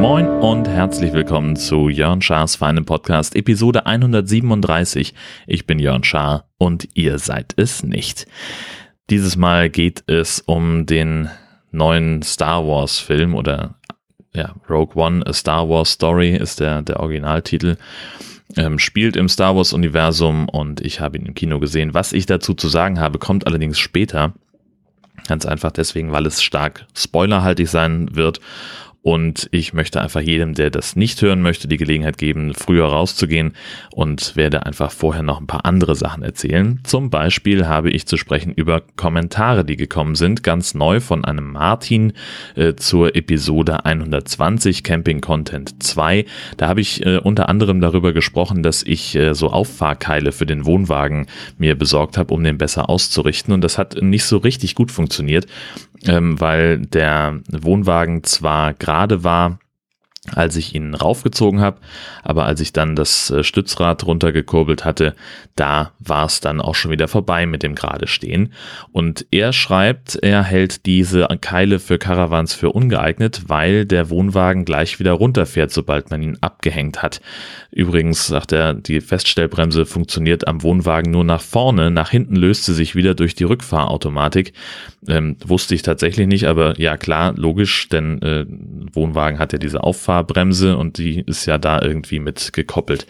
Moin und herzlich willkommen zu Jörn Schars feinem Podcast Episode 137. Ich bin Jörn Schaar und ihr seid es nicht. Dieses Mal geht es um den neuen Star Wars Film oder ja, Rogue One, A Star Wars Story ist der, der Originaltitel. Ähm, spielt im Star Wars Universum und ich habe ihn im Kino gesehen. Was ich dazu zu sagen habe, kommt allerdings später. Ganz einfach deswegen, weil es stark spoilerhaltig sein wird und ich möchte einfach jedem, der das nicht hören möchte, die Gelegenheit geben, früher rauszugehen und werde einfach vorher noch ein paar andere Sachen erzählen. Zum Beispiel habe ich zu sprechen über Kommentare, die gekommen sind, ganz neu von einem Martin äh, zur Episode 120 Camping Content 2. Da habe ich äh, unter anderem darüber gesprochen, dass ich äh, so Auffahrkeile für den Wohnwagen mir besorgt habe, um den besser auszurichten. Und das hat nicht so richtig gut funktioniert ähm, weil der Wohnwagen zwar gerade war, als ich ihn raufgezogen habe. Aber als ich dann das äh, Stützrad runtergekurbelt hatte, da war es dann auch schon wieder vorbei mit dem gerade stehen. Und er schreibt, er hält diese Keile für Caravans für ungeeignet, weil der Wohnwagen gleich wieder runterfährt, sobald man ihn abgehängt hat. Übrigens sagt er, die Feststellbremse funktioniert am Wohnwagen nur nach vorne, nach hinten löst sie sich wieder durch die Rückfahrautomatik. Ähm, wusste ich tatsächlich nicht, aber ja klar, logisch, denn äh, Wohnwagen hat ja diese Auffahrt Fahrbremse und die ist ja da irgendwie mit gekoppelt.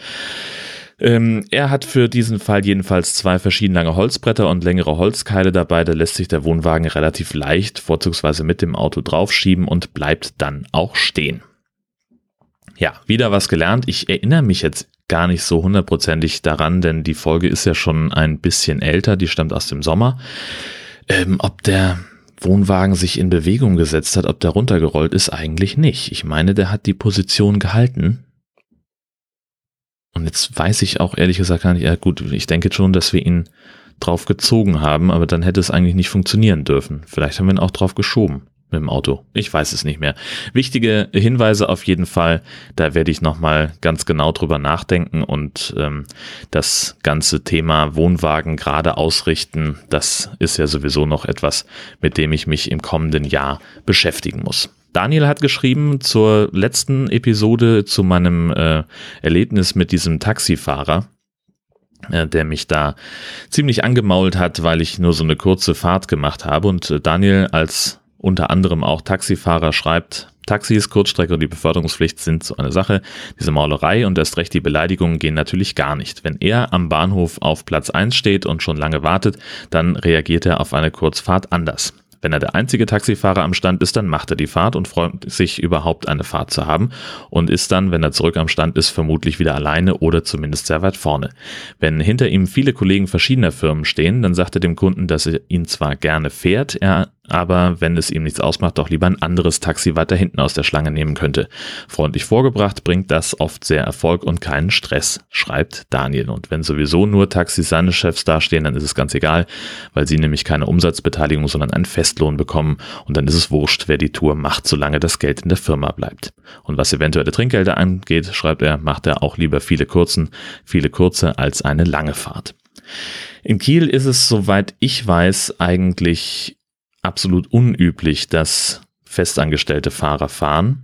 Ähm, er hat für diesen Fall jedenfalls zwei verschieden lange Holzbretter und längere Holzkeile dabei. Da lässt sich der Wohnwagen relativ leicht, vorzugsweise mit dem Auto draufschieben und bleibt dann auch stehen. Ja, wieder was gelernt. Ich erinnere mich jetzt gar nicht so hundertprozentig daran, denn die Folge ist ja schon ein bisschen älter, die stammt aus dem Sommer. Ähm, ob der Wohnwagen sich in Bewegung gesetzt hat, ob der runtergerollt ist, eigentlich nicht. Ich meine, der hat die Position gehalten. Und jetzt weiß ich auch ehrlich gesagt gar nicht, ja gut, ich denke schon, dass wir ihn drauf gezogen haben, aber dann hätte es eigentlich nicht funktionieren dürfen. Vielleicht haben wir ihn auch drauf geschoben mit dem Auto. Ich weiß es nicht mehr. Wichtige Hinweise auf jeden Fall. Da werde ich nochmal ganz genau drüber nachdenken und ähm, das ganze Thema Wohnwagen gerade ausrichten, das ist ja sowieso noch etwas, mit dem ich mich im kommenden Jahr beschäftigen muss. Daniel hat geschrieben zur letzten Episode zu meinem äh, Erlebnis mit diesem Taxifahrer äh, der mich da ziemlich angemault hat, weil ich nur so eine kurze Fahrt gemacht habe. Und äh, Daniel als unter anderem auch Taxifahrer schreibt, Taxis, Kurzstrecke und die Beförderungspflicht sind so eine Sache. Diese Maulerei und erst recht die Beleidigungen gehen natürlich gar nicht. Wenn er am Bahnhof auf Platz 1 steht und schon lange wartet, dann reagiert er auf eine Kurzfahrt anders. Wenn er der einzige Taxifahrer am Stand ist, dann macht er die Fahrt und freut sich überhaupt eine Fahrt zu haben und ist dann, wenn er zurück am Stand ist, vermutlich wieder alleine oder zumindest sehr weit vorne. Wenn hinter ihm viele Kollegen verschiedener Firmen stehen, dann sagt er dem Kunden, dass er ihn zwar gerne fährt, er aber wenn es ihm nichts ausmacht, doch lieber ein anderes Taxi weiter hinten aus der Schlange nehmen könnte. Freundlich vorgebracht bringt das oft sehr Erfolg und keinen Stress, schreibt Daniel. Und wenn sowieso nur Taxis seine Chefs dastehen, dann ist es ganz egal, weil sie nämlich keine Umsatzbeteiligung, sondern einen Festlohn bekommen und dann ist es wurscht, wer die Tour macht, solange das Geld in der Firma bleibt. Und was eventuelle Trinkgelder angeht, schreibt er, macht er auch lieber viele kurzen, viele kurze als eine lange Fahrt. In Kiel ist es, soweit ich weiß, eigentlich absolut unüblich, dass festangestellte Fahrer fahren.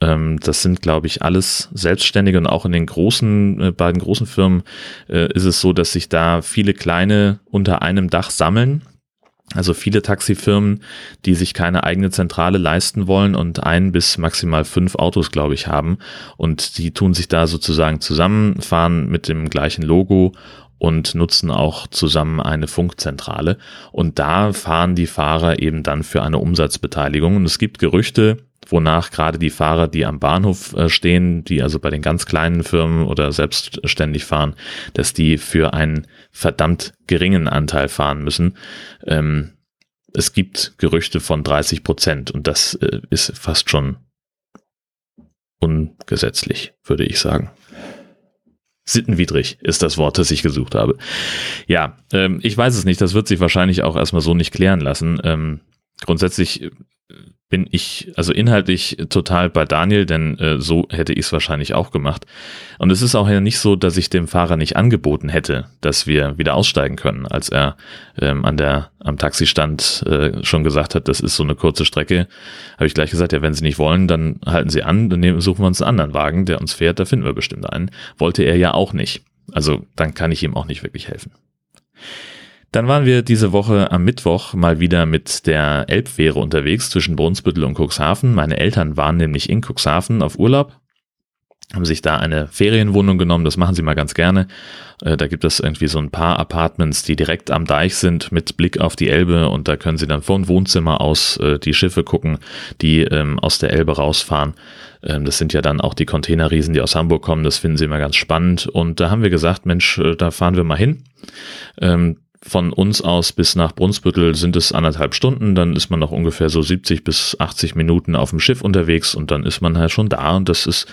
Ähm, das sind, glaube ich, alles Selbstständige und auch in den großen, äh, beiden großen Firmen äh, ist es so, dass sich da viele kleine unter einem Dach sammeln. Also viele Taxifirmen, die sich keine eigene Zentrale leisten wollen und ein bis maximal fünf Autos, glaube ich, haben. Und die tun sich da sozusagen zusammen, fahren mit dem gleichen Logo und nutzen auch zusammen eine Funkzentrale. Und da fahren die Fahrer eben dann für eine Umsatzbeteiligung. Und es gibt Gerüchte, wonach gerade die Fahrer, die am Bahnhof äh, stehen, die also bei den ganz kleinen Firmen oder selbstständig fahren, dass die für einen verdammt geringen Anteil fahren müssen. Ähm, es gibt Gerüchte von 30 Prozent und das äh, ist fast schon ungesetzlich, würde ich sagen. Sittenwidrig ist das Wort, das ich gesucht habe. Ja, ähm, ich weiß es nicht. Das wird sich wahrscheinlich auch erstmal so nicht klären lassen. Ähm, grundsätzlich bin ich, also inhaltlich total bei Daniel, denn äh, so hätte ich es wahrscheinlich auch gemacht. Und es ist auch ja nicht so, dass ich dem Fahrer nicht angeboten hätte, dass wir wieder aussteigen können, als er ähm, an der am Taxistand äh, schon gesagt hat, das ist so eine kurze Strecke, habe ich gleich gesagt, ja, wenn Sie nicht wollen, dann halten Sie an, dann nehmen, suchen wir uns einen anderen Wagen, der uns fährt, da finden wir bestimmt einen. Wollte er ja auch nicht. Also dann kann ich ihm auch nicht wirklich helfen. Dann waren wir diese Woche am Mittwoch mal wieder mit der Elbfähre unterwegs zwischen Brunsbüttel und Cuxhaven. Meine Eltern waren nämlich in Cuxhaven auf Urlaub, haben sich da eine Ferienwohnung genommen, das machen sie mal ganz gerne. Äh, da gibt es irgendwie so ein paar Apartments, die direkt am Deich sind mit Blick auf die Elbe und da können sie dann von Wohnzimmer aus äh, die Schiffe gucken, die ähm, aus der Elbe rausfahren. Ähm, das sind ja dann auch die Containerriesen, die aus Hamburg kommen, das finden sie immer ganz spannend und da haben wir gesagt, Mensch, äh, da fahren wir mal hin ähm, von uns aus bis nach Brunsbüttel sind es anderthalb Stunden, dann ist man noch ungefähr so 70 bis 80 Minuten auf dem Schiff unterwegs und dann ist man halt schon da. Und das ist,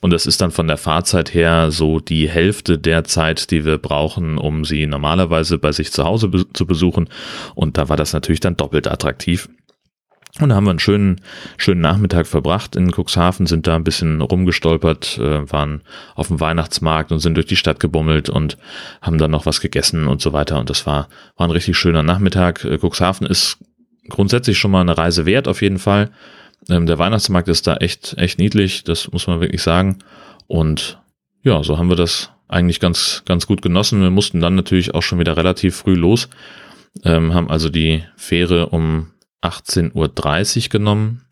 und das ist dann von der Fahrzeit her so die Hälfte der Zeit, die wir brauchen, um sie normalerweise bei sich zu Hause be zu besuchen. Und da war das natürlich dann doppelt attraktiv. Und da haben wir einen schönen, schönen Nachmittag verbracht in Cuxhaven, sind da ein bisschen rumgestolpert, äh, waren auf dem Weihnachtsmarkt und sind durch die Stadt gebummelt und haben dann noch was gegessen und so weiter. Und das war, war ein richtig schöner Nachmittag. Äh, Cuxhaven ist grundsätzlich schon mal eine Reise wert, auf jeden Fall. Ähm, der Weihnachtsmarkt ist da echt, echt niedlich, das muss man wirklich sagen. Und ja, so haben wir das eigentlich ganz, ganz gut genossen. Wir mussten dann natürlich auch schon wieder relativ früh los, ähm, haben also die Fähre um 18.30 Uhr genommen.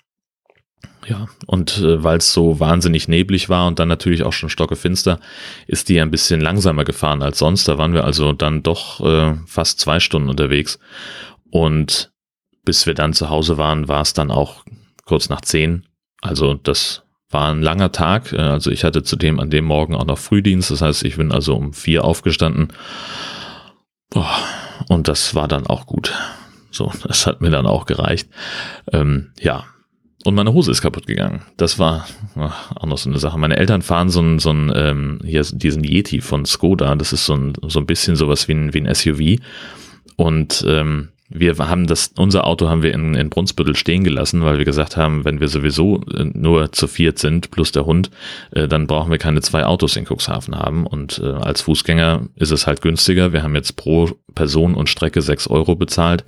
Ja, und äh, weil es so wahnsinnig neblig war und dann natürlich auch schon stockefinster, ist die ein bisschen langsamer gefahren als sonst. Da waren wir also dann doch äh, fast zwei Stunden unterwegs. Und bis wir dann zu Hause waren, war es dann auch kurz nach zehn. Also das war ein langer Tag. Äh, also ich hatte zudem an dem Morgen auch noch Frühdienst. Das heißt, ich bin also um vier aufgestanden. Und das war dann auch gut. So, das hat mir dann auch gereicht. Ähm, ja. Und meine Hose ist kaputt gegangen. Das war ach, auch noch so eine Sache. Meine Eltern fahren so ein, so ein ähm, hier diesen Yeti von Skoda. Das ist so ein, so ein bisschen sowas wie ein, wie ein SUV. Und ähm, wir haben das, unser Auto haben wir in, in Brunsbüttel stehen gelassen, weil wir gesagt haben, wenn wir sowieso äh, nur zu viert sind, plus der Hund, äh, dann brauchen wir keine zwei Autos in Cuxhaven haben. Und äh, als Fußgänger ist es halt günstiger. Wir haben jetzt pro Person und Strecke sechs Euro bezahlt,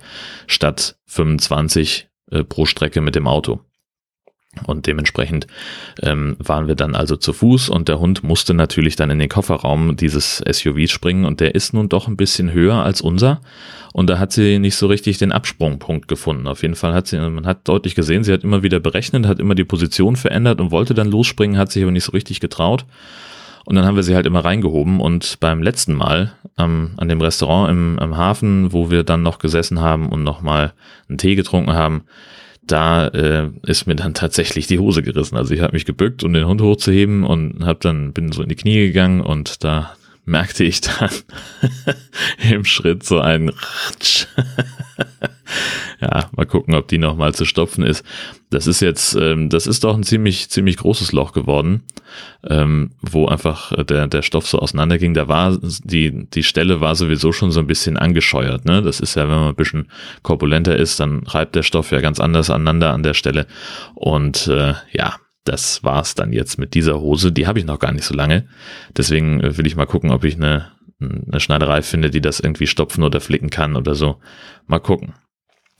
statt 25 äh, pro Strecke mit dem Auto. Und dementsprechend ähm, waren wir dann also zu Fuß und der Hund musste natürlich dann in den Kofferraum dieses SUVs springen und der ist nun doch ein bisschen höher als unser und da hat sie nicht so richtig den Absprungpunkt gefunden. Auf jeden Fall hat sie, man hat deutlich gesehen, sie hat immer wieder berechnet, hat immer die Position verändert und wollte dann losspringen, hat sich aber nicht so richtig getraut. Und dann haben wir sie halt immer reingehoben und beim letzten Mal ähm, an dem Restaurant im, im Hafen, wo wir dann noch gesessen haben und nochmal einen Tee getrunken haben, da äh, ist mir dann tatsächlich die Hose gerissen. Also ich habe mich gebückt, um den Hund hochzuheben und habe dann bin so in die Knie gegangen und da merkte ich dann im Schritt so ein ja, mal gucken, ob die nochmal zu stopfen ist. Das ist jetzt, ähm, das ist doch ein ziemlich, ziemlich großes Loch geworden, ähm, wo einfach der, der Stoff so auseinanderging. Da war, die, die Stelle war sowieso schon so ein bisschen angescheuert, ne? Das ist ja, wenn man ein bisschen korpulenter ist, dann reibt der Stoff ja ganz anders aneinander an der Stelle. Und äh, ja, das war's dann jetzt mit dieser Hose. Die habe ich noch gar nicht so lange. Deswegen äh, will ich mal gucken, ob ich eine, eine Schneiderei finde, die das irgendwie stopfen oder flicken kann oder so. Mal gucken.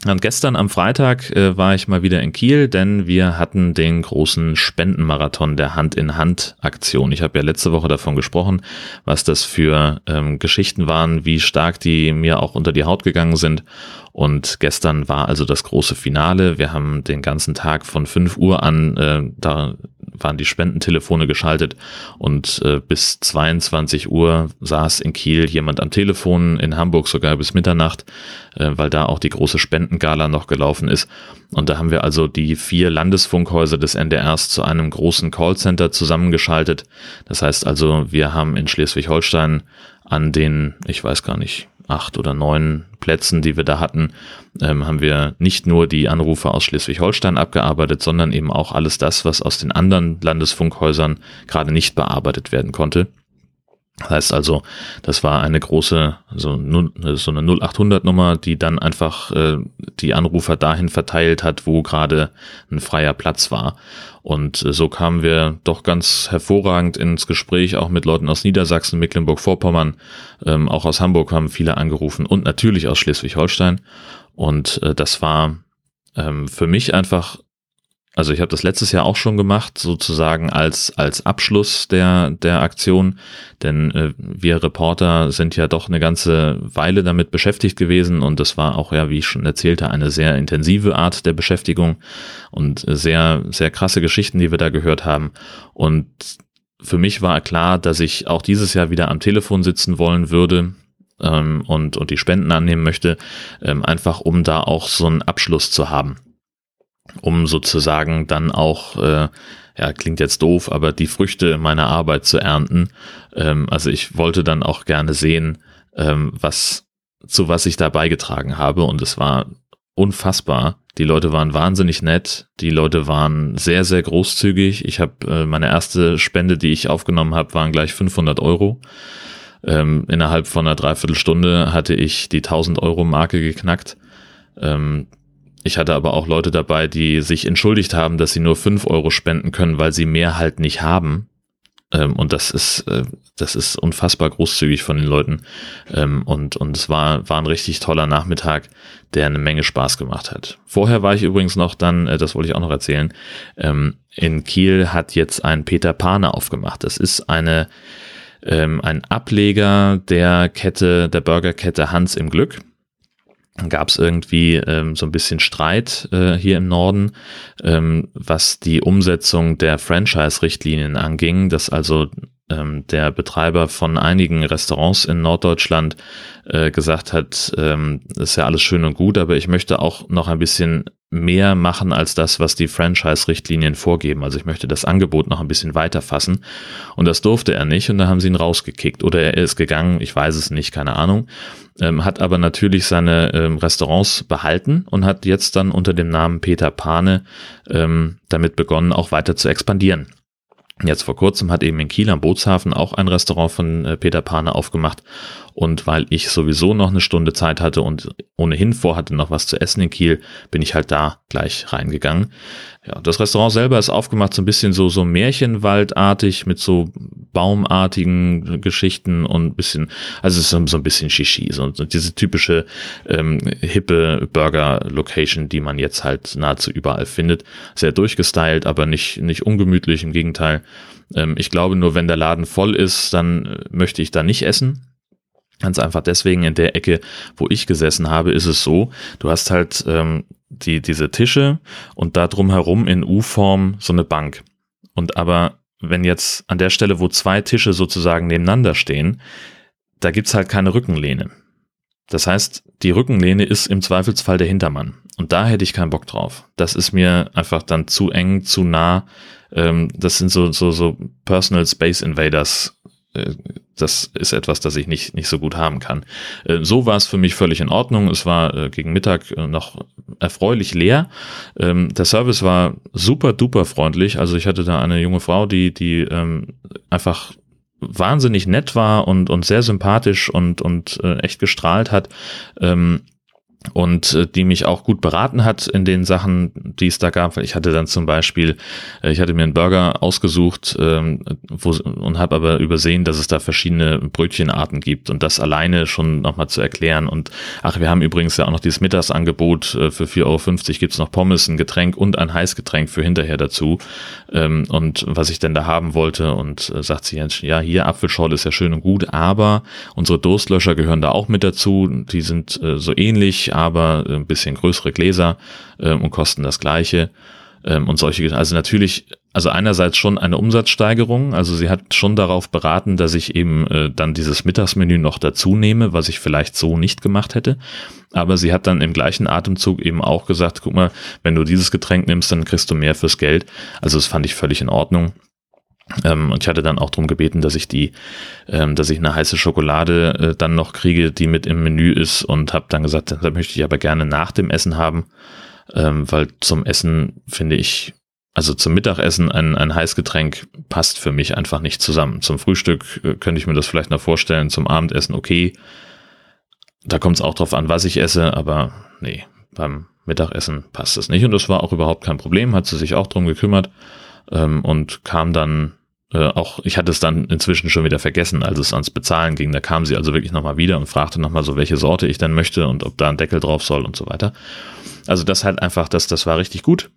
Und gestern am Freitag äh, war ich mal wieder in Kiel, denn wir hatten den großen Spendenmarathon der Hand-in-Hand-Aktion. Ich habe ja letzte Woche davon gesprochen, was das für ähm, Geschichten waren, wie stark die mir auch unter die Haut gegangen sind. Und gestern war also das große Finale. Wir haben den ganzen Tag von 5 Uhr an, äh, da waren die Spendentelefone geschaltet und äh, bis 22 Uhr saß in Kiel jemand am Telefon, in Hamburg sogar bis Mitternacht, äh, weil da auch die große Spendengala noch gelaufen ist. Und da haben wir also die vier Landesfunkhäuser des NDRs zu einem großen Callcenter zusammengeschaltet. Das heißt also, wir haben in Schleswig-Holstein an den, ich weiß gar nicht, acht oder neun Plätzen, die wir da hatten, ähm, haben wir nicht nur die Anrufe aus Schleswig-Holstein abgearbeitet, sondern eben auch alles das, was aus den anderen Landesfunkhäusern gerade nicht bearbeitet werden konnte. Das heißt also, das war eine große, so, so eine 0800-Nummer, die dann einfach äh, die Anrufer dahin verteilt hat, wo gerade ein freier Platz war. Und äh, so kamen wir doch ganz hervorragend ins Gespräch, auch mit Leuten aus Niedersachsen, Mecklenburg-Vorpommern, ähm, auch aus Hamburg haben viele angerufen und natürlich aus Schleswig-Holstein. Und äh, das war ähm, für mich einfach also ich habe das letztes Jahr auch schon gemacht, sozusagen als, als Abschluss der, der Aktion, denn äh, wir Reporter sind ja doch eine ganze Weile damit beschäftigt gewesen. Und das war auch ja, wie ich schon erzählte, eine sehr intensive Art der Beschäftigung und sehr, sehr krasse Geschichten, die wir da gehört haben. Und für mich war klar, dass ich auch dieses Jahr wieder am Telefon sitzen wollen würde, ähm, und, und die Spenden annehmen möchte, ähm, einfach um da auch so einen Abschluss zu haben um sozusagen dann auch, äh, ja, klingt jetzt doof, aber die Früchte meiner Arbeit zu ernten. Ähm, also ich wollte dann auch gerne sehen, ähm, was, zu was ich da beigetragen habe und es war unfassbar. Die Leute waren wahnsinnig nett, die Leute waren sehr, sehr großzügig. Ich habe äh, meine erste Spende, die ich aufgenommen habe, waren gleich 500 Euro. Ähm, innerhalb von einer Dreiviertelstunde hatte ich die 1000 Euro Marke geknackt. Ähm, ich hatte aber auch Leute dabei, die sich entschuldigt haben, dass sie nur fünf Euro spenden können, weil sie mehr halt nicht haben. Ähm, und das ist, äh, das ist unfassbar großzügig von den Leuten. Ähm, und, und es war, war ein richtig toller Nachmittag, der eine Menge Spaß gemacht hat. Vorher war ich übrigens noch dann, äh, das wollte ich auch noch erzählen, ähm, in Kiel hat jetzt ein Peter Pane aufgemacht. Das ist eine, ähm, ein Ableger der Kette, der Burgerkette Hans im Glück gab es irgendwie ähm, so ein bisschen Streit äh, hier im Norden, ähm, was die Umsetzung der Franchise-Richtlinien anging, dass also ähm, der Betreiber von einigen Restaurants in Norddeutschland äh, gesagt hat, ähm, ist ja alles schön und gut, aber ich möchte auch noch ein bisschen mehr machen als das, was die Franchise-Richtlinien vorgeben. Also ich möchte das Angebot noch ein bisschen weiter fassen. Und das durfte er nicht und da haben sie ihn rausgekickt. Oder er ist gegangen, ich weiß es nicht, keine Ahnung. Ähm, hat aber natürlich seine ähm, Restaurants behalten und hat jetzt dann unter dem Namen Peter Pane ähm, damit begonnen, auch weiter zu expandieren. Jetzt vor kurzem hat eben in Kiel am Bootshafen auch ein Restaurant von äh, Peter Pane aufgemacht und weil ich sowieso noch eine Stunde Zeit hatte und ohnehin vorhatte, noch was zu essen in Kiel, bin ich halt da gleich reingegangen. Ja, das Restaurant selber ist aufgemacht so ein bisschen so, so Märchenwaldartig mit so baumartigen Geschichten und bisschen, also es ist so ein bisschen Shishi, so, so diese typische ähm, hippe Burger-Location, die man jetzt halt nahezu überall findet. Sehr durchgestylt, aber nicht, nicht ungemütlich, im Gegenteil. Ähm, ich glaube nur, wenn der Laden voll ist, dann äh, möchte ich da nicht essen Ganz einfach deswegen in der Ecke, wo ich gesessen habe, ist es so, du hast halt ähm, die, diese Tische und da drumherum in U-Form so eine Bank. Und aber wenn jetzt an der Stelle, wo zwei Tische sozusagen nebeneinander stehen, da gibt's halt keine Rückenlehne. Das heißt, die Rückenlehne ist im Zweifelsfall der Hintermann. Und da hätte ich keinen Bock drauf. Das ist mir einfach dann zu eng, zu nah. Ähm, das sind so, so, so Personal Space Invaders das ist etwas, das ich nicht, nicht so gut haben kann. Äh, so war es für mich völlig in Ordnung. Es war äh, gegen Mittag noch erfreulich leer. Ähm, der Service war super duper freundlich. Also ich hatte da eine junge Frau, die, die ähm, einfach wahnsinnig nett war und, und sehr sympathisch und, und echt gestrahlt hat. Und äh, die mich auch gut beraten hat in den Sachen, die es da gab. Ich hatte dann zum Beispiel, äh, ich hatte mir einen Burger ausgesucht ähm, wo, und habe aber übersehen, dass es da verschiedene Brötchenarten gibt und das alleine schon nochmal zu erklären. Und ach, wir haben übrigens ja auch noch dieses Mittagsangebot äh, für 4,50 Euro gibt's noch Pommes, ein Getränk und ein Heißgetränk für hinterher dazu. Ähm, und was ich denn da haben wollte und äh, sagt sie jetzt, ja, hier Apfelschorle ist ja schön und gut, aber unsere Durstlöscher gehören da auch mit dazu. Die sind äh, so ähnlich aber ein bisschen größere Gläser ähm, und kosten das gleiche. Ähm, und solche, also natürlich, also einerseits schon eine Umsatzsteigerung, also sie hat schon darauf beraten, dass ich eben äh, dann dieses Mittagsmenü noch dazu nehme, was ich vielleicht so nicht gemacht hätte. Aber sie hat dann im gleichen Atemzug eben auch gesagt, guck mal, wenn du dieses Getränk nimmst, dann kriegst du mehr fürs Geld. Also das fand ich völlig in Ordnung. Ähm, und ich hatte dann auch darum gebeten, dass ich die, ähm, dass ich eine heiße Schokolade äh, dann noch kriege, die mit im Menü ist und habe dann gesagt, das möchte ich aber gerne nach dem Essen haben, ähm, weil zum Essen finde ich, also zum Mittagessen ein, ein Heißgetränk passt für mich einfach nicht zusammen. Zum Frühstück äh, könnte ich mir das vielleicht noch vorstellen, zum Abendessen okay. Da kommt es auch drauf an, was ich esse, aber nee, beim Mittagessen passt es nicht. Und das war auch überhaupt kein Problem, hat sie sich auch drum gekümmert ähm, und kam dann äh, auch, ich hatte es dann inzwischen schon wieder vergessen, als es ans Bezahlen ging. Da kam sie also wirklich nochmal wieder und fragte nochmal so, welche Sorte ich denn möchte und ob da ein Deckel drauf soll und so weiter. Also das halt einfach, das, das war richtig gut.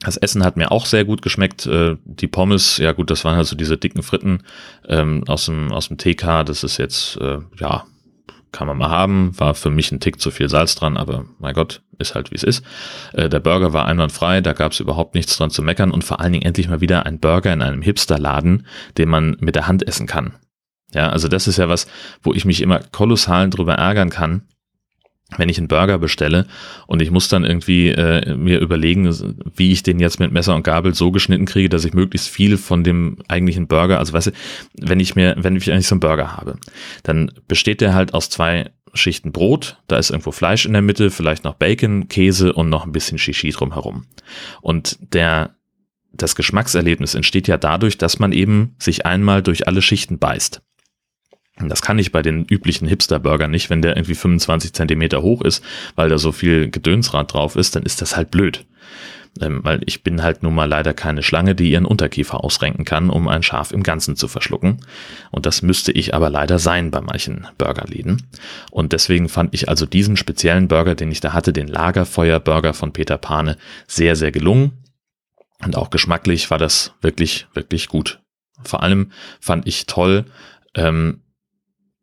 Das Essen hat mir auch sehr gut geschmeckt. Äh, die Pommes, ja gut, das waren also diese dicken Fritten ähm, aus dem aus dem TK. Das ist jetzt äh, ja kann man mal haben. War für mich ein Tick zu viel Salz dran, aber mein Gott, ist halt wie es ist. Äh, der Burger war einwandfrei, da gab es überhaupt nichts dran zu meckern und vor allen Dingen endlich mal wieder ein Burger in einem Hipsterladen, den man mit der Hand essen kann. Ja, also das ist ja was, wo ich mich immer kolossal drüber ärgern kann, wenn ich einen Burger bestelle und ich muss dann irgendwie äh, mir überlegen, wie ich den jetzt mit Messer und Gabel so geschnitten kriege, dass ich möglichst viel von dem eigentlichen Burger, also weißt du, wenn ich mir, wenn ich eigentlich so einen Burger habe, dann besteht der halt aus zwei Schichten Brot, da ist irgendwo Fleisch in der Mitte, vielleicht noch Bacon, Käse und noch ein bisschen Shishi drumherum. Und der das Geschmackserlebnis entsteht ja dadurch, dass man eben sich einmal durch alle Schichten beißt. Das kann ich bei den üblichen Hipster-Burgern nicht, wenn der irgendwie 25 Zentimeter hoch ist, weil da so viel Gedönsrad drauf ist, dann ist das halt blöd. Ähm, weil ich bin halt nun mal leider keine Schlange, die ihren Unterkiefer ausrenken kann, um ein Schaf im Ganzen zu verschlucken. Und das müsste ich aber leider sein bei manchen Burgerläden. Und deswegen fand ich also diesen speziellen Burger, den ich da hatte, den Lagerfeuer-Burger von Peter Pane, sehr, sehr gelungen. Und auch geschmacklich war das wirklich, wirklich gut. Vor allem fand ich toll, ähm,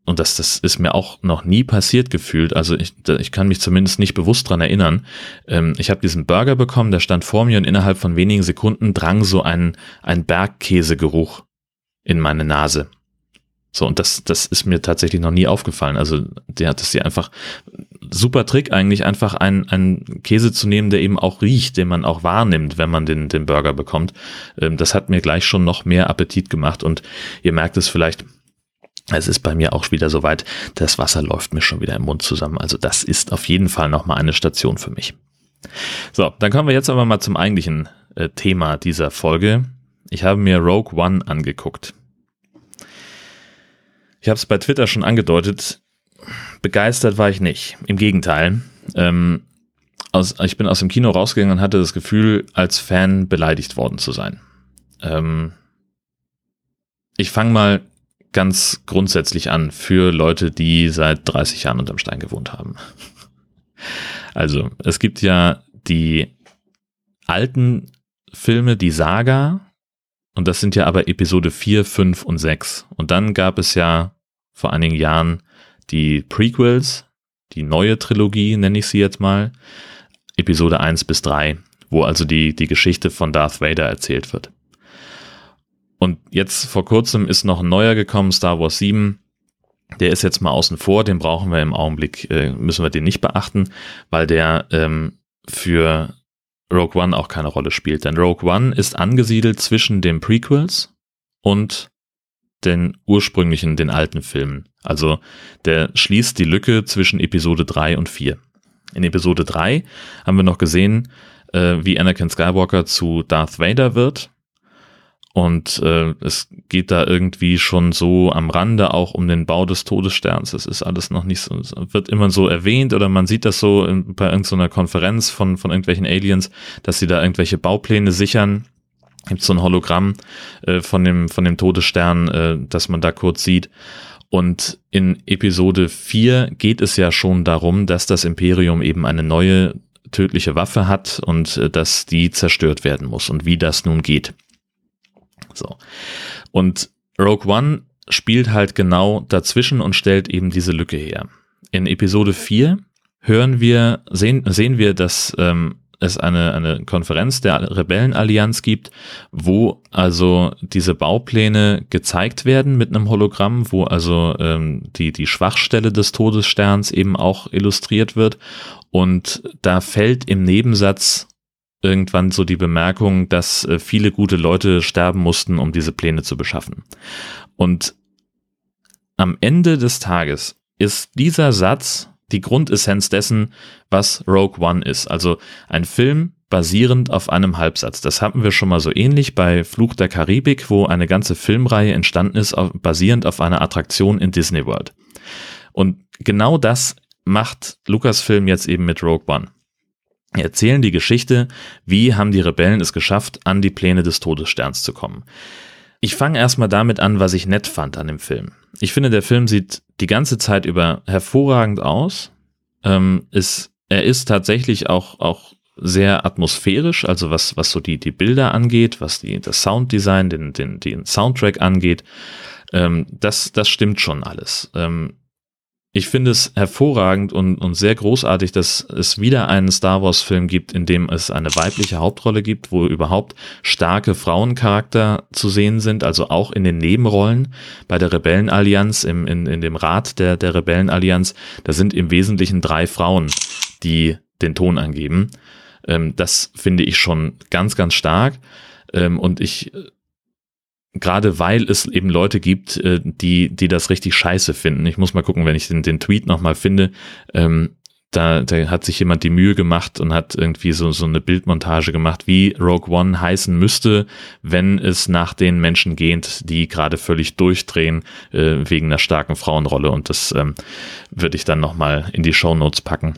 und das, das ist mir auch noch nie passiert gefühlt. Also ich, ich kann mich zumindest nicht bewusst dran erinnern. Ähm, ich habe diesen Burger bekommen, der stand vor mir und innerhalb von wenigen Sekunden drang so ein, ein Bergkäsegeruch in meine Nase. So, und das, das ist mir tatsächlich noch nie aufgefallen. Also, der hat es hier einfach, super Trick eigentlich, einfach einen, einen Käse zu nehmen, der eben auch riecht, den man auch wahrnimmt, wenn man den, den Burger bekommt. Ähm, das hat mir gleich schon noch mehr Appetit gemacht und ihr merkt es vielleicht, es ist bei mir auch wieder soweit, das Wasser läuft mir schon wieder im Mund zusammen. Also das ist auf jeden Fall nochmal eine Station für mich. So, dann kommen wir jetzt aber mal zum eigentlichen äh, Thema dieser Folge. Ich habe mir Rogue One angeguckt. Ich habe es bei Twitter schon angedeutet. Begeistert war ich nicht. Im Gegenteil. Ähm, aus, ich bin aus dem Kino rausgegangen und hatte das Gefühl, als Fan beleidigt worden zu sein. Ähm, ich fange mal ganz grundsätzlich an für Leute, die seit 30 Jahren unterm Stein gewohnt haben. Also, es gibt ja die alten Filme, die Saga, und das sind ja aber Episode 4, 5 und 6. Und dann gab es ja vor einigen Jahren die Prequels, die neue Trilogie, nenne ich sie jetzt mal, Episode 1 bis 3, wo also die, die Geschichte von Darth Vader erzählt wird. Und jetzt vor kurzem ist noch ein neuer gekommen, Star Wars 7. Der ist jetzt mal außen vor, den brauchen wir im Augenblick, äh, müssen wir den nicht beachten, weil der ähm, für Rogue One auch keine Rolle spielt. Denn Rogue One ist angesiedelt zwischen den Prequels und den ursprünglichen, den alten Filmen. Also der schließt die Lücke zwischen Episode 3 und 4. In Episode 3 haben wir noch gesehen, äh, wie Anakin Skywalker zu Darth Vader wird und äh, es geht da irgendwie schon so am Rande auch um den Bau des Todessterns. Es ist alles noch nicht so, wird immer so erwähnt oder man sieht das so in, bei irgendeiner Konferenz von, von irgendwelchen Aliens, dass sie da irgendwelche Baupläne sichern. Gibt so ein Hologramm äh, von dem, von dem Todesstern, äh, dass man da kurz sieht. Und in Episode 4 geht es ja schon darum, dass das Imperium eben eine neue tödliche Waffe hat und äh, dass die zerstört werden muss und wie das nun geht. So. Und Rogue One spielt halt genau dazwischen und stellt eben diese Lücke her. In Episode 4 hören wir, sehen, sehen wir, dass ähm, es eine, eine Konferenz der Rebellenallianz gibt, wo also diese Baupläne gezeigt werden mit einem Hologramm, wo also ähm, die, die Schwachstelle des Todessterns eben auch illustriert wird. Und da fällt im Nebensatz irgendwann so die Bemerkung, dass äh, viele gute Leute sterben mussten, um diese Pläne zu beschaffen. Und am Ende des Tages ist dieser Satz die Grundessenz dessen, was Rogue One ist. Also ein Film basierend auf einem Halbsatz. Das hatten wir schon mal so ähnlich bei Fluch der Karibik, wo eine ganze Filmreihe entstanden ist, basierend auf einer Attraktion in Disney World. Und genau das macht Lucasfilm jetzt eben mit Rogue One. Erzählen die Geschichte, wie haben die Rebellen es geschafft, an die Pläne des Todessterns zu kommen. Ich fange erstmal damit an, was ich nett fand an dem Film. Ich finde, der Film sieht die ganze Zeit über hervorragend aus. Ähm, ist, er ist tatsächlich auch, auch sehr atmosphärisch, also was, was so die, die Bilder angeht, was die, das Sounddesign, den, den, den Soundtrack angeht. Ähm, das, das stimmt schon alles. Ähm, ich finde es hervorragend und, und sehr großartig, dass es wieder einen Star Wars-Film gibt, in dem es eine weibliche Hauptrolle gibt, wo überhaupt starke Frauencharakter zu sehen sind, also auch in den Nebenrollen bei der Rebellenallianz, im, in, in dem Rat der, der Rebellenallianz. Da sind im Wesentlichen drei Frauen, die den Ton angeben. Ähm, das finde ich schon ganz, ganz stark. Ähm, und ich gerade weil es eben Leute gibt, äh, die, die das richtig scheiße finden. Ich muss mal gucken, wenn ich den, den Tweet nochmal finde. Ähm, da, da hat sich jemand die Mühe gemacht und hat irgendwie so, so eine Bildmontage gemacht, wie Rogue One heißen müsste, wenn es nach den Menschen geht, die gerade völlig durchdrehen äh, wegen einer starken Frauenrolle. Und das ähm, würde ich dann nochmal in die Show Notes packen.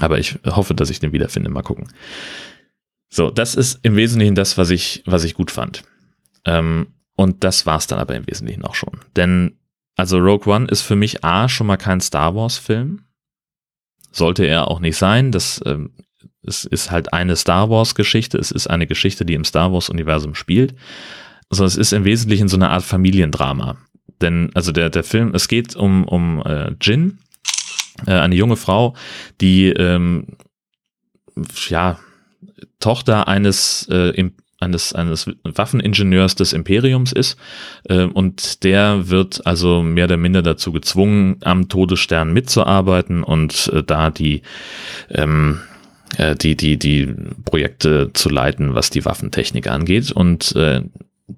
Aber ich hoffe, dass ich den wiederfinde. Mal gucken. So, das ist im Wesentlichen das, was ich, was ich gut fand. Ähm, und das war's dann aber im Wesentlichen auch schon. Denn, also Rogue One ist für mich A schon mal kein Star Wars-Film. Sollte er auch nicht sein. Das ähm, es ist halt eine Star Wars-Geschichte. Es ist eine Geschichte, die im Star Wars-Universum spielt. Also es ist im Wesentlichen so eine Art Familiendrama. Denn, also der, der Film, es geht um, um äh, Jin, äh, eine junge Frau, die ähm, ja Tochter eines äh, eines, eines Waffeningenieurs des Imperiums ist. Äh, und der wird also mehr oder minder dazu gezwungen, am Todesstern mitzuarbeiten und äh, da die, ähm, äh, die, die, die Projekte zu leiten, was die Waffentechnik angeht. Und äh,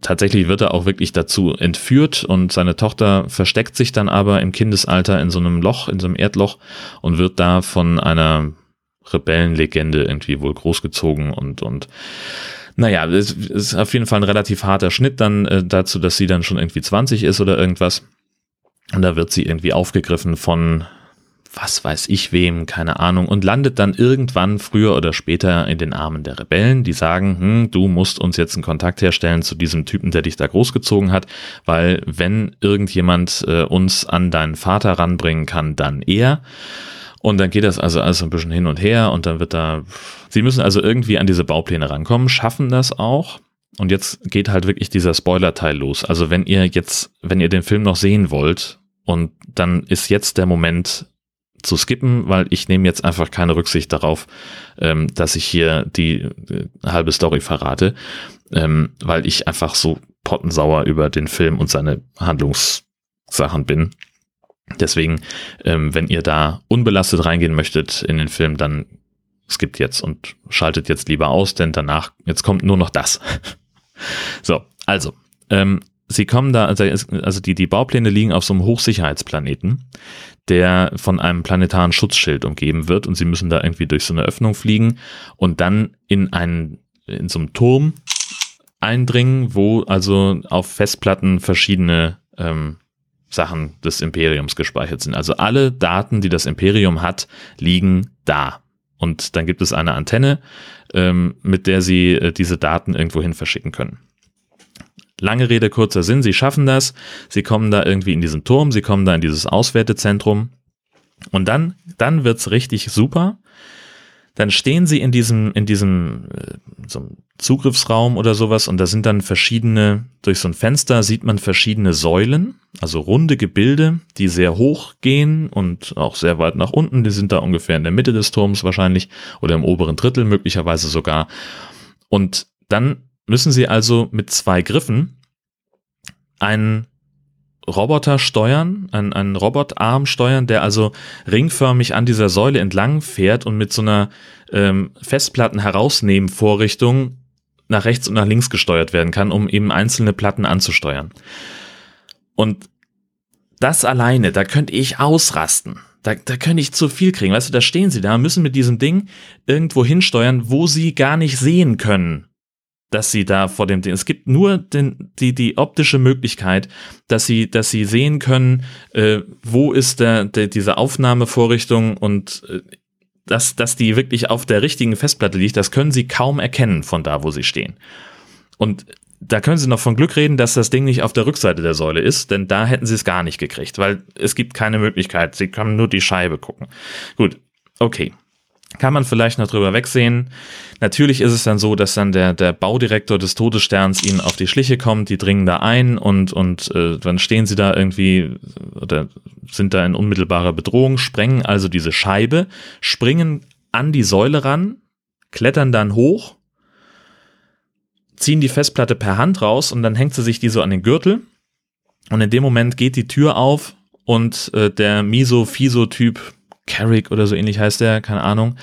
tatsächlich wird er auch wirklich dazu entführt und seine Tochter versteckt sich dann aber im Kindesalter in so einem Loch, in so einem Erdloch und wird da von einer Rebellenlegende irgendwie wohl großgezogen und, und naja, es ist auf jeden Fall ein relativ harter Schnitt dann äh, dazu, dass sie dann schon irgendwie 20 ist oder irgendwas. Und da wird sie irgendwie aufgegriffen von was weiß ich wem, keine Ahnung, und landet dann irgendwann früher oder später in den Armen der Rebellen, die sagen, hm, du musst uns jetzt einen Kontakt herstellen zu diesem Typen, der dich da großgezogen hat, weil wenn irgendjemand äh, uns an deinen Vater ranbringen kann, dann er. Und dann geht das also alles ein bisschen hin und her und dann wird da, sie müssen also irgendwie an diese Baupläne rankommen, schaffen das auch. Und jetzt geht halt wirklich dieser Spoiler-Teil los. Also wenn ihr jetzt, wenn ihr den Film noch sehen wollt und dann ist jetzt der Moment zu skippen, weil ich nehme jetzt einfach keine Rücksicht darauf, ähm, dass ich hier die, die halbe Story verrate, ähm, weil ich einfach so pottensauer über den Film und seine Handlungssachen bin. Deswegen, ähm, wenn ihr da unbelastet reingehen möchtet in den Film, dann skippt jetzt und schaltet jetzt lieber aus, denn danach, jetzt kommt nur noch das. so, also, ähm, sie kommen da, also, also die, die Baupläne liegen auf so einem Hochsicherheitsplaneten, der von einem planetaren Schutzschild umgeben wird und sie müssen da irgendwie durch so eine Öffnung fliegen und dann in einen, in so einem Turm eindringen, wo also auf Festplatten verschiedene ähm, Sachen des Imperiums gespeichert sind. Also alle Daten, die das Imperium hat, liegen da. Und dann gibt es eine Antenne, ähm, mit der sie äh, diese Daten irgendwohin verschicken können. Lange Rede, kurzer Sinn, sie schaffen das, sie kommen da irgendwie in diesen Turm, sie kommen da in dieses Auswertezentrum und dann, dann wird's richtig super, dann stehen sie in diesem, in diesem äh, so Zugriffsraum oder sowas und da sind dann verschiedene, durch so ein Fenster sieht man verschiedene Säulen, also runde Gebilde, die sehr hoch gehen und auch sehr weit nach unten. Die sind da ungefähr in der Mitte des Turms wahrscheinlich oder im oberen Drittel möglicherweise sogar. Und dann müssen sie also mit zwei Griffen einen Roboter steuern, einen, einen Robotarm steuern, der also ringförmig an dieser Säule entlang fährt und mit so einer ähm, Festplatten herausnehmen Vorrichtung nach rechts und nach links gesteuert werden kann, um eben einzelne Platten anzusteuern. Und das alleine, da könnte ich ausrasten. Da, da könnte ich zu viel kriegen. Weißt du, da stehen sie da, müssen mit diesem Ding irgendwo hinsteuern, wo sie gar nicht sehen können, dass sie da vor dem Ding. Es gibt nur den, die, die optische Möglichkeit, dass sie, dass sie sehen können, äh, wo ist der, der, diese Aufnahmevorrichtung und äh, dass, dass die wirklich auf der richtigen Festplatte liegt, das können sie kaum erkennen von da, wo sie stehen. Und da können Sie noch von Glück reden, dass das Ding nicht auf der Rückseite der Säule ist, denn da hätten Sie es gar nicht gekriegt, weil es gibt keine Möglichkeit. Sie können nur die Scheibe gucken. Gut, okay. Kann man vielleicht noch drüber wegsehen. Natürlich ist es dann so, dass dann der, der Baudirektor des Todessterns ihnen auf die Schliche kommt, die dringen da ein und, und äh, dann stehen sie da irgendwie oder sind da in unmittelbarer Bedrohung, sprengen also diese Scheibe, springen an die Säule ran, klettern dann hoch ziehen die Festplatte per Hand raus und dann hängt sie sich die so an den Gürtel. Und in dem Moment geht die Tür auf und äh, der Miso-Fiso-Typ, Carrick oder so ähnlich heißt der, keine Ahnung,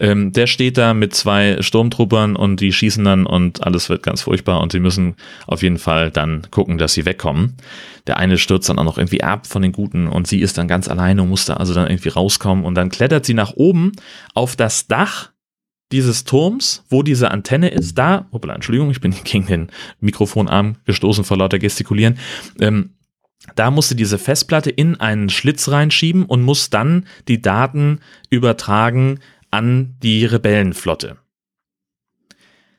ähm, der steht da mit zwei Sturmtruppern und die schießen dann und alles wird ganz furchtbar und sie müssen auf jeden Fall dann gucken, dass sie wegkommen. Der eine stürzt dann auch noch irgendwie ab von den Guten und sie ist dann ganz alleine und muss da also dann irgendwie rauskommen und dann klettert sie nach oben auf das Dach dieses Turms, wo diese Antenne ist, da, hoppla, Entschuldigung, ich bin gegen den Mikrofonarm gestoßen vor lauter Gestikulieren, ähm, da musste diese Festplatte in einen Schlitz reinschieben und muss dann die Daten übertragen an die Rebellenflotte.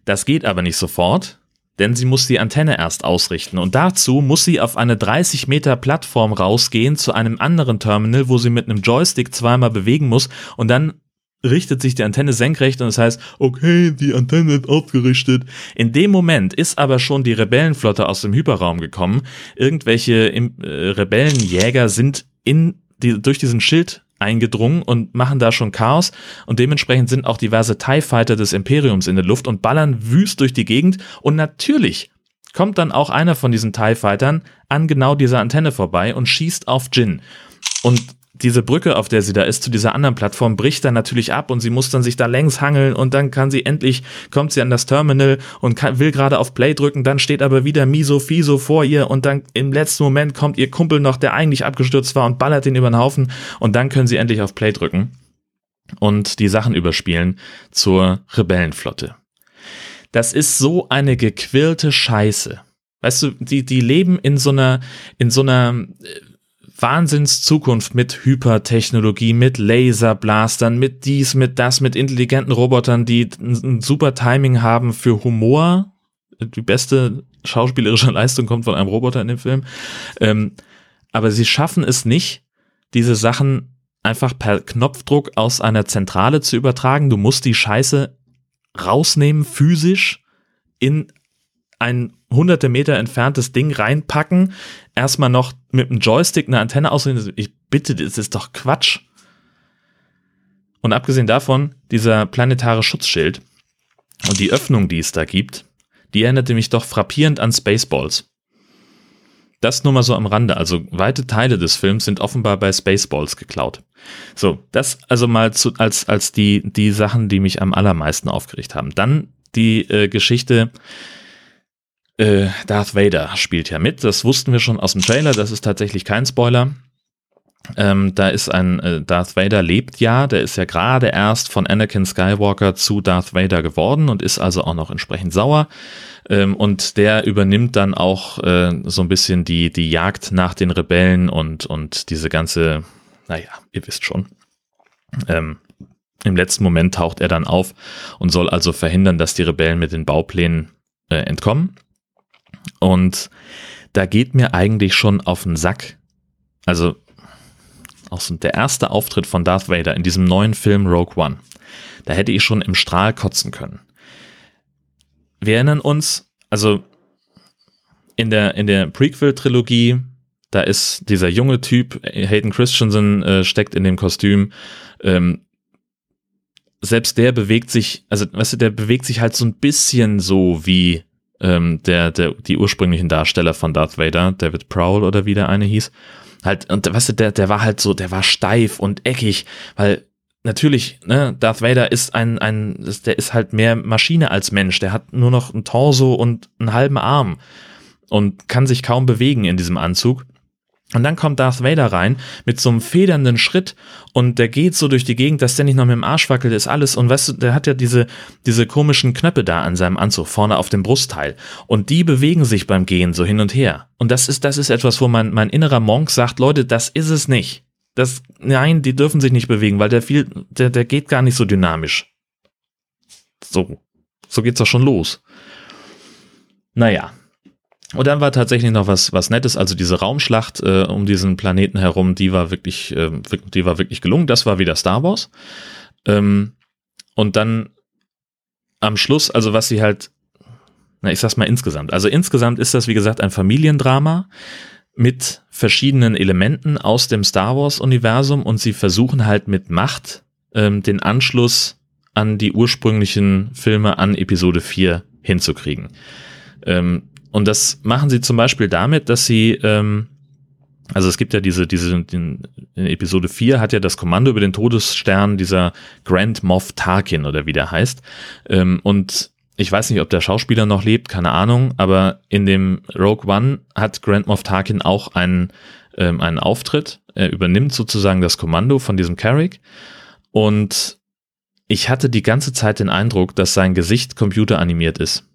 Das geht aber nicht sofort, denn sie muss die Antenne erst ausrichten und dazu muss sie auf eine 30 Meter Plattform rausgehen zu einem anderen Terminal, wo sie mit einem Joystick zweimal bewegen muss und dann richtet sich die Antenne senkrecht und das heißt, okay, die Antenne ist aufgerichtet. In dem Moment ist aber schon die Rebellenflotte aus dem Hyperraum gekommen. Irgendwelche äh, Rebellenjäger sind in die, durch diesen Schild eingedrungen und machen da schon Chaos und dementsprechend sind auch diverse TIE Fighter des Imperiums in der Luft und ballern wüst durch die Gegend und natürlich kommt dann auch einer von diesen TIE Fightern an genau dieser Antenne vorbei und schießt auf Jin. Und diese Brücke, auf der sie da ist, zu dieser anderen Plattform, bricht dann natürlich ab und sie muss dann sich da längs hangeln und dann kann sie endlich, kommt sie an das Terminal und kann, will gerade auf Play drücken, dann steht aber wieder Miso Fiso vor ihr und dann im letzten Moment kommt ihr Kumpel noch, der eigentlich abgestürzt war und ballert ihn über den Haufen und dann können sie endlich auf Play drücken und die Sachen überspielen zur Rebellenflotte. Das ist so eine gequirlte Scheiße. Weißt du, die, die leben in so einer, in so einer äh, Wahnsinnszukunft mit Hypertechnologie, mit Laserblastern, mit dies, mit das, mit intelligenten Robotern, die ein super Timing haben für Humor. Die beste schauspielerische Leistung kommt von einem Roboter in dem Film. Ähm, aber sie schaffen es nicht, diese Sachen einfach per Knopfdruck aus einer Zentrale zu übertragen. Du musst die Scheiße rausnehmen, physisch in ein hunderte Meter entferntes Ding reinpacken, erstmal noch mit einem Joystick eine Antenne ausrichten. Ich bitte, das ist doch Quatsch. Und abgesehen davon, dieser planetare Schutzschild und die Öffnung, die es da gibt, die erinnerte mich doch frappierend an Spaceballs. Das nur mal so am Rande. Also weite Teile des Films sind offenbar bei Spaceballs geklaut. So, das also mal zu, als, als die, die Sachen, die mich am allermeisten aufgeregt haben. Dann die äh, Geschichte, äh, Darth Vader spielt ja mit. Das wussten wir schon aus dem Trailer. Das ist tatsächlich kein Spoiler. Ähm, da ist ein äh, Darth Vader lebt ja, der ist ja gerade erst von Anakin Skywalker zu Darth Vader geworden und ist also auch noch entsprechend sauer. Ähm, und der übernimmt dann auch äh, so ein bisschen die, die Jagd nach den Rebellen und, und diese ganze, naja, ihr wisst schon. Ähm, Im letzten Moment taucht er dann auf und soll also verhindern, dass die Rebellen mit den Bauplänen äh, entkommen. Und da geht mir eigentlich schon auf den Sack. Also auch so der erste Auftritt von Darth Vader in diesem neuen Film Rogue One. Da hätte ich schon im Strahl kotzen können. Wir erinnern uns, also in der, in der Prequel-Trilogie, da ist dieser junge Typ, Hayden Christensen, äh, steckt in dem Kostüm. Ähm, selbst der bewegt sich, also weißt du, der bewegt sich halt so ein bisschen so wie ähm, der, der, die ursprünglichen Darsteller von Darth Vader, David Prowl oder wie der eine hieß. Halt, und weißt du, der, der war halt so, der war steif und eckig, weil natürlich, ne, Darth Vader ist ein, ein, der ist halt mehr Maschine als Mensch. Der hat nur noch ein Torso und einen halben Arm und kann sich kaum bewegen in diesem Anzug. Und dann kommt Darth Vader rein mit so einem federnden Schritt und der geht so durch die Gegend, dass der nicht noch mit dem Arsch wackelt, ist alles. Und weißt du, der hat ja diese, diese komischen Knöpfe da an seinem Anzug, vorne auf dem Brustteil. Und die bewegen sich beim Gehen so hin und her. Und das ist, das ist etwas, wo mein, mein innerer Monk sagt, Leute, das ist es nicht. Das, nein, die dürfen sich nicht bewegen, weil der viel, der, der geht gar nicht so dynamisch. So, so geht's doch schon los. Naja, und dann war tatsächlich noch was, was Nettes, also diese Raumschlacht äh, um diesen Planeten herum, die war wirklich, äh, die war wirklich gelungen. Das war wieder Star Wars. Ähm, und dann am Schluss, also was sie halt, na, ich sag's mal insgesamt. Also insgesamt ist das, wie gesagt, ein Familiendrama mit verschiedenen Elementen aus dem Star Wars-Universum und sie versuchen halt mit Macht ähm, den Anschluss an die ursprünglichen Filme an Episode 4 hinzukriegen. Ähm, und das machen sie zum Beispiel damit, dass sie, ähm, also es gibt ja diese, diese, in Episode 4 hat ja das Kommando über den Todesstern dieser Grand Moff Tarkin oder wie der heißt. Ähm, und ich weiß nicht, ob der Schauspieler noch lebt, keine Ahnung, aber in dem Rogue One hat Grand Moff Tarkin auch einen, ähm, einen Auftritt. Er übernimmt sozusagen das Kommando von diesem Carrick. Und ich hatte die ganze Zeit den Eindruck, dass sein Gesicht computeranimiert ist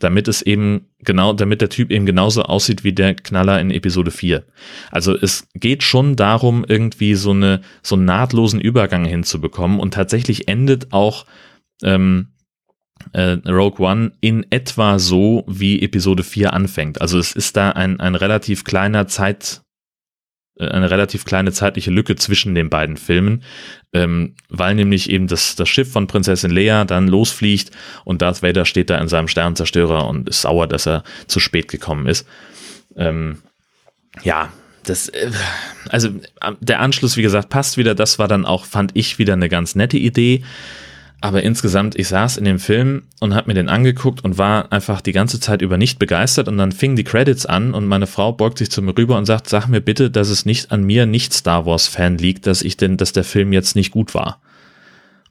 damit es eben genau, damit der Typ eben genauso aussieht wie der Knaller in Episode 4. Also es geht schon darum, irgendwie so eine, so einen nahtlosen Übergang hinzubekommen und tatsächlich endet auch ähm, äh, Rogue One in etwa so, wie Episode 4 anfängt. Also es ist da ein, ein relativ kleiner Zeit, eine relativ kleine zeitliche Lücke zwischen den beiden Filmen, ähm, weil nämlich eben das, das Schiff von Prinzessin Leia dann losfliegt und Darth Vader steht da in seinem Sternenzerstörer und ist sauer, dass er zu spät gekommen ist. Ähm, ja, das, äh, also der Anschluss, wie gesagt, passt wieder. Das war dann auch, fand ich, wieder eine ganz nette Idee. Aber insgesamt, ich saß in dem Film und habe mir den angeguckt und war einfach die ganze Zeit über nicht begeistert und dann fingen die Credits an und meine Frau beugt sich zu mir rüber und sagt, sag mir bitte, dass es nicht an mir nicht Star Wars Fan liegt, dass ich denn, dass der Film jetzt nicht gut war.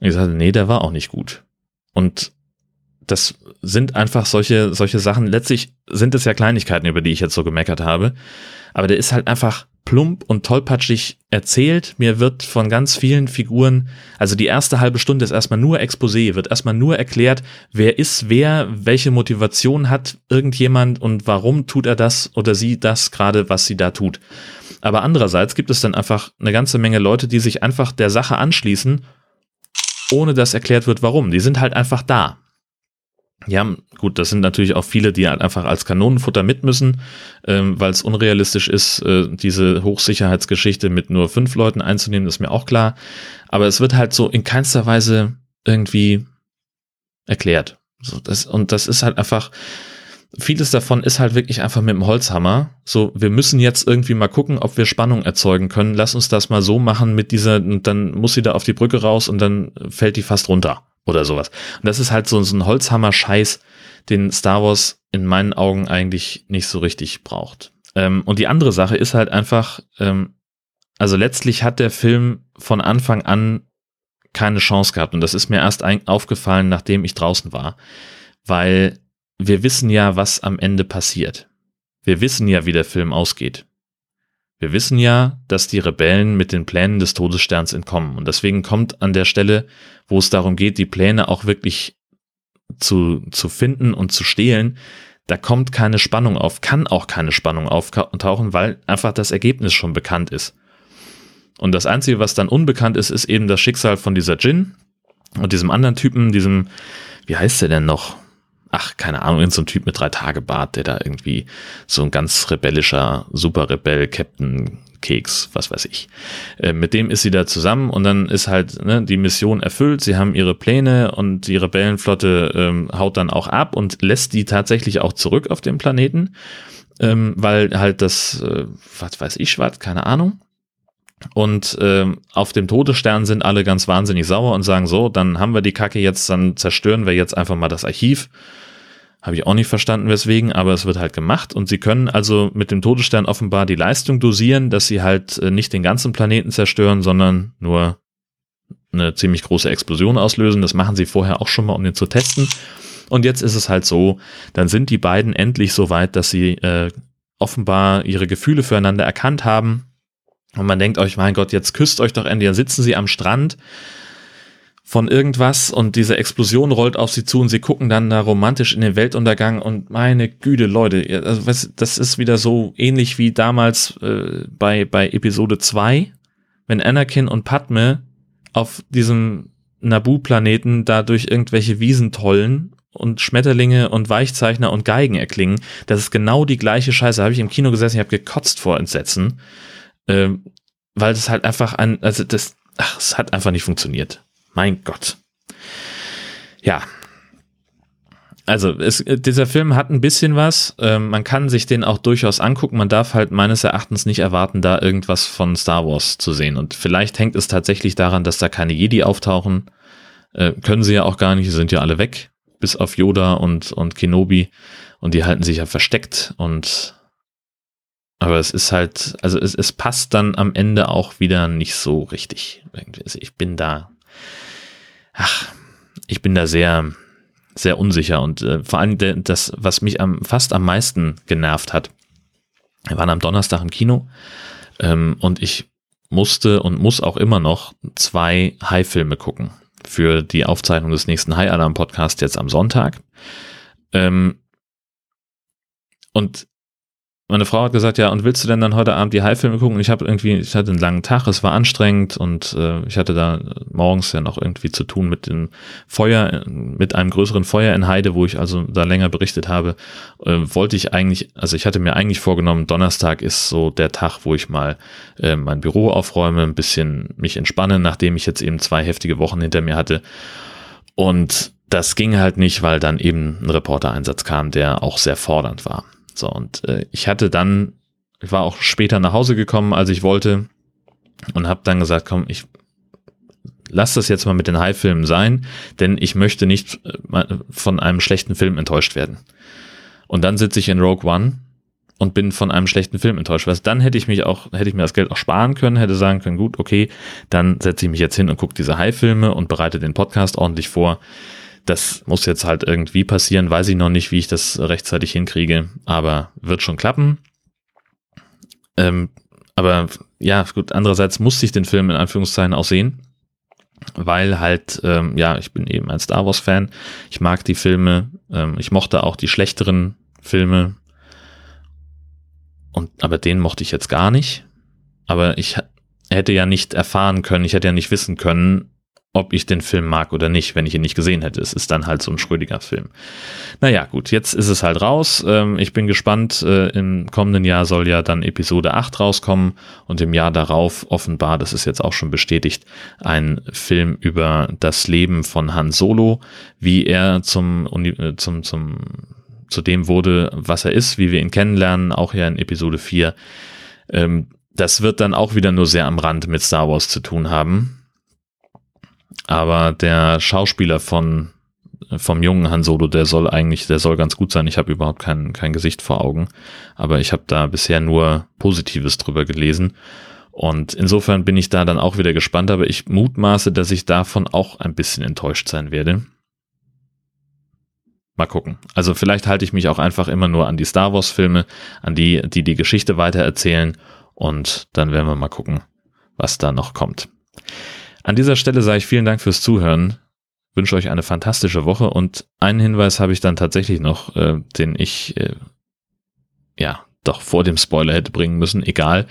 Und ich sagte, nee, der war auch nicht gut. Und das sind einfach solche, solche Sachen. Letztlich sind es ja Kleinigkeiten, über die ich jetzt so gemeckert habe. Aber der ist halt einfach plump und tollpatschig erzählt. Mir wird von ganz vielen Figuren, also die erste halbe Stunde ist erstmal nur Exposé, wird erstmal nur erklärt, wer ist wer, welche Motivation hat irgendjemand und warum tut er das oder sie das gerade, was sie da tut. Aber andererseits gibt es dann einfach eine ganze Menge Leute, die sich einfach der Sache anschließen, ohne dass erklärt wird, warum. Die sind halt einfach da. Ja, gut, das sind natürlich auch viele, die halt einfach als Kanonenfutter mit müssen, ähm, weil es unrealistisch ist, äh, diese Hochsicherheitsgeschichte mit nur fünf Leuten einzunehmen, ist mir auch klar. Aber es wird halt so in keinster Weise irgendwie erklärt. So, das, und das ist halt einfach, vieles davon ist halt wirklich einfach mit dem Holzhammer. So, wir müssen jetzt irgendwie mal gucken, ob wir Spannung erzeugen können. Lass uns das mal so machen mit dieser, und dann muss sie da auf die Brücke raus und dann fällt die fast runter oder sowas. Und das ist halt so, so ein Holzhammer-Scheiß, den Star Wars in meinen Augen eigentlich nicht so richtig braucht. Ähm, und die andere Sache ist halt einfach, ähm, also letztlich hat der Film von Anfang an keine Chance gehabt. Und das ist mir erst aufgefallen, nachdem ich draußen war. Weil wir wissen ja, was am Ende passiert. Wir wissen ja, wie der Film ausgeht. Wir wissen ja, dass die Rebellen mit den Plänen des Todessterns entkommen. Und deswegen kommt an der Stelle, wo es darum geht, die Pläne auch wirklich zu, zu finden und zu stehlen, da kommt keine Spannung auf, kann auch keine Spannung auftauchen, weil einfach das Ergebnis schon bekannt ist. Und das Einzige, was dann unbekannt ist, ist eben das Schicksal von dieser Jin und diesem anderen Typen, diesem, wie heißt der denn noch? Ach, keine Ahnung, in so ein Typ mit drei Tage Bart, der da irgendwie so ein ganz rebellischer Superrebell Captain Keks, was weiß ich. Äh, mit dem ist sie da zusammen und dann ist halt ne, die Mission erfüllt. Sie haben ihre Pläne und die Rebellenflotte ähm, haut dann auch ab und lässt die tatsächlich auch zurück auf dem Planeten, ähm, weil halt das, äh, was weiß ich, was, keine Ahnung. Und ähm, auf dem Todesstern sind alle ganz wahnsinnig sauer und sagen so, dann haben wir die Kacke jetzt, dann zerstören wir jetzt einfach mal das Archiv habe ich auch nicht verstanden, weswegen, aber es wird halt gemacht und sie können also mit dem Todesstern offenbar die Leistung dosieren, dass sie halt äh, nicht den ganzen Planeten zerstören, sondern nur eine ziemlich große Explosion auslösen. Das machen sie vorher auch schon mal, um den zu testen. Und jetzt ist es halt so, dann sind die beiden endlich so weit, dass sie äh, offenbar ihre Gefühle füreinander erkannt haben. Und man denkt euch, mein Gott, jetzt küsst euch doch endlich. Dann sitzen sie am Strand von irgendwas und diese Explosion rollt auf sie zu und sie gucken dann da romantisch in den Weltuntergang und meine Güte, Leute, also das ist wieder so ähnlich wie damals äh, bei, bei Episode 2, wenn Anakin und Padme auf diesem Nabu-Planeten da durch irgendwelche Wiesen tollen und Schmetterlinge und Weichzeichner und Geigen erklingen. Das ist genau die gleiche Scheiße. Habe ich im Kino gesessen, ich habe gekotzt vor Entsetzen, äh, weil das halt einfach ein, also das, ach, es hat einfach nicht funktioniert. Mein Gott. Ja. Also, es, dieser Film hat ein bisschen was. Ähm, man kann sich den auch durchaus angucken. Man darf halt meines Erachtens nicht erwarten, da irgendwas von Star Wars zu sehen. Und vielleicht hängt es tatsächlich daran, dass da keine Jedi auftauchen. Äh, können sie ja auch gar nicht, sie sind ja alle weg. Bis auf Yoda und, und Kenobi. Und die halten sich ja versteckt. Und aber es ist halt, also es, es passt dann am Ende auch wieder nicht so richtig. Also ich bin da ach, ich bin da sehr, sehr unsicher und äh, vor allem das, was mich am, fast am meisten genervt hat, wir waren am Donnerstag im Kino ähm, und ich musste und muss auch immer noch zwei High-Filme gucken für die Aufzeichnung des nächsten High Alarm Podcasts jetzt am Sonntag. Ähm, und meine Frau hat gesagt, ja, und willst du denn dann heute Abend die High-Filme gucken? Und ich habe irgendwie, ich hatte einen langen Tag, es war anstrengend und äh, ich hatte da morgens ja noch irgendwie zu tun mit dem Feuer, mit einem größeren Feuer in Heide, wo ich also da länger berichtet habe. Äh, wollte ich eigentlich, also ich hatte mir eigentlich vorgenommen, Donnerstag ist so der Tag, wo ich mal äh, mein Büro aufräume, ein bisschen mich entspanne, nachdem ich jetzt eben zwei heftige Wochen hinter mir hatte. Und das ging halt nicht, weil dann eben ein Reportereinsatz kam, der auch sehr fordernd war. So, und äh, ich hatte dann, ich war auch später nach Hause gekommen, als ich wollte, und habe dann gesagt, komm, ich lass das jetzt mal mit den High-Filmen sein, denn ich möchte nicht äh, von einem schlechten Film enttäuscht werden. Und dann sitze ich in Rogue One und bin von einem schlechten Film enttäuscht. Was dann hätte ich mich auch, hätte ich mir das Geld auch sparen können, hätte sagen können, gut, okay, dann setze ich mich jetzt hin und gucke diese High-Filme und bereite den Podcast ordentlich vor. Das muss jetzt halt irgendwie passieren, weiß ich noch nicht, wie ich das rechtzeitig hinkriege, aber wird schon klappen. Ähm, aber ja, gut, andererseits musste ich den Film in Anführungszeichen auch sehen, weil halt, ähm, ja, ich bin eben ein Star Wars-Fan. Ich mag die Filme, ähm, ich mochte auch die schlechteren Filme. Und, aber den mochte ich jetzt gar nicht. Aber ich hätte ja nicht erfahren können, ich hätte ja nicht wissen können, ob ich den Film mag oder nicht, wenn ich ihn nicht gesehen hätte. Es ist dann halt so ein schrödiger Film. Naja, gut, jetzt ist es halt raus. Ähm, ich bin gespannt. Äh, Im kommenden Jahr soll ja dann Episode 8 rauskommen und im Jahr darauf offenbar, das ist jetzt auch schon bestätigt, ein Film über das Leben von Han Solo, wie er zum, äh, zum, zum, zu dem wurde, was er ist, wie wir ihn kennenlernen, auch ja in Episode 4. Ähm, das wird dann auch wieder nur sehr am Rand mit Star Wars zu tun haben aber der Schauspieler von vom jungen Han Solo, der soll eigentlich, der soll ganz gut sein. Ich habe überhaupt kein, kein Gesicht vor Augen, aber ich habe da bisher nur Positives drüber gelesen. Und insofern bin ich da dann auch wieder gespannt, aber ich mutmaße, dass ich davon auch ein bisschen enttäuscht sein werde. Mal gucken. Also vielleicht halte ich mich auch einfach immer nur an die Star Wars Filme, an die, die die Geschichte weitererzählen und dann werden wir mal gucken, was da noch kommt. An dieser Stelle sage ich vielen Dank fürs Zuhören. Wünsche euch eine fantastische Woche und einen Hinweis habe ich dann tatsächlich noch, äh, den ich äh, ja doch vor dem Spoiler hätte bringen müssen. Egal.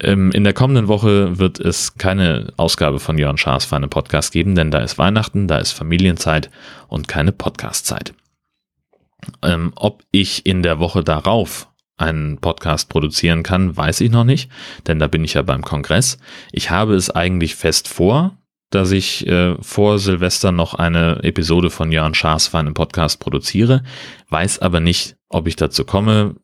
Ähm, in der kommenden Woche wird es keine Ausgabe von Jörn Schaas für einen Podcast geben, denn da ist Weihnachten, da ist Familienzeit und keine Podcastzeit. Ähm, ob ich in der Woche darauf einen Podcast produzieren kann, weiß ich noch nicht, denn da bin ich ja beim Kongress. Ich habe es eigentlich fest vor, dass ich äh, vor Silvester noch eine Episode von Jörn Schaas für einen Podcast produziere, weiß aber nicht, ob ich dazu komme,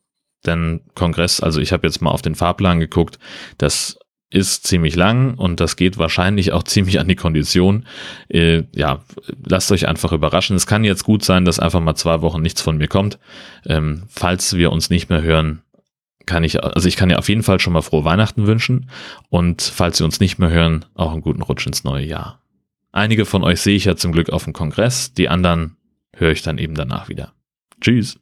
denn Kongress, also ich habe jetzt mal auf den Fahrplan geguckt, das ist ziemlich lang und das geht wahrscheinlich auch ziemlich an die Kondition. Äh, ja, lasst euch einfach überraschen. Es kann jetzt gut sein, dass einfach mal zwei Wochen nichts von mir kommt. Ähm, falls wir uns nicht mehr hören, kann ich, also ich kann ja auf jeden Fall schon mal frohe Weihnachten wünschen und falls wir uns nicht mehr hören, auch einen guten Rutsch ins neue Jahr. Einige von euch sehe ich ja zum Glück auf dem Kongress, die anderen höre ich dann eben danach wieder. Tschüss.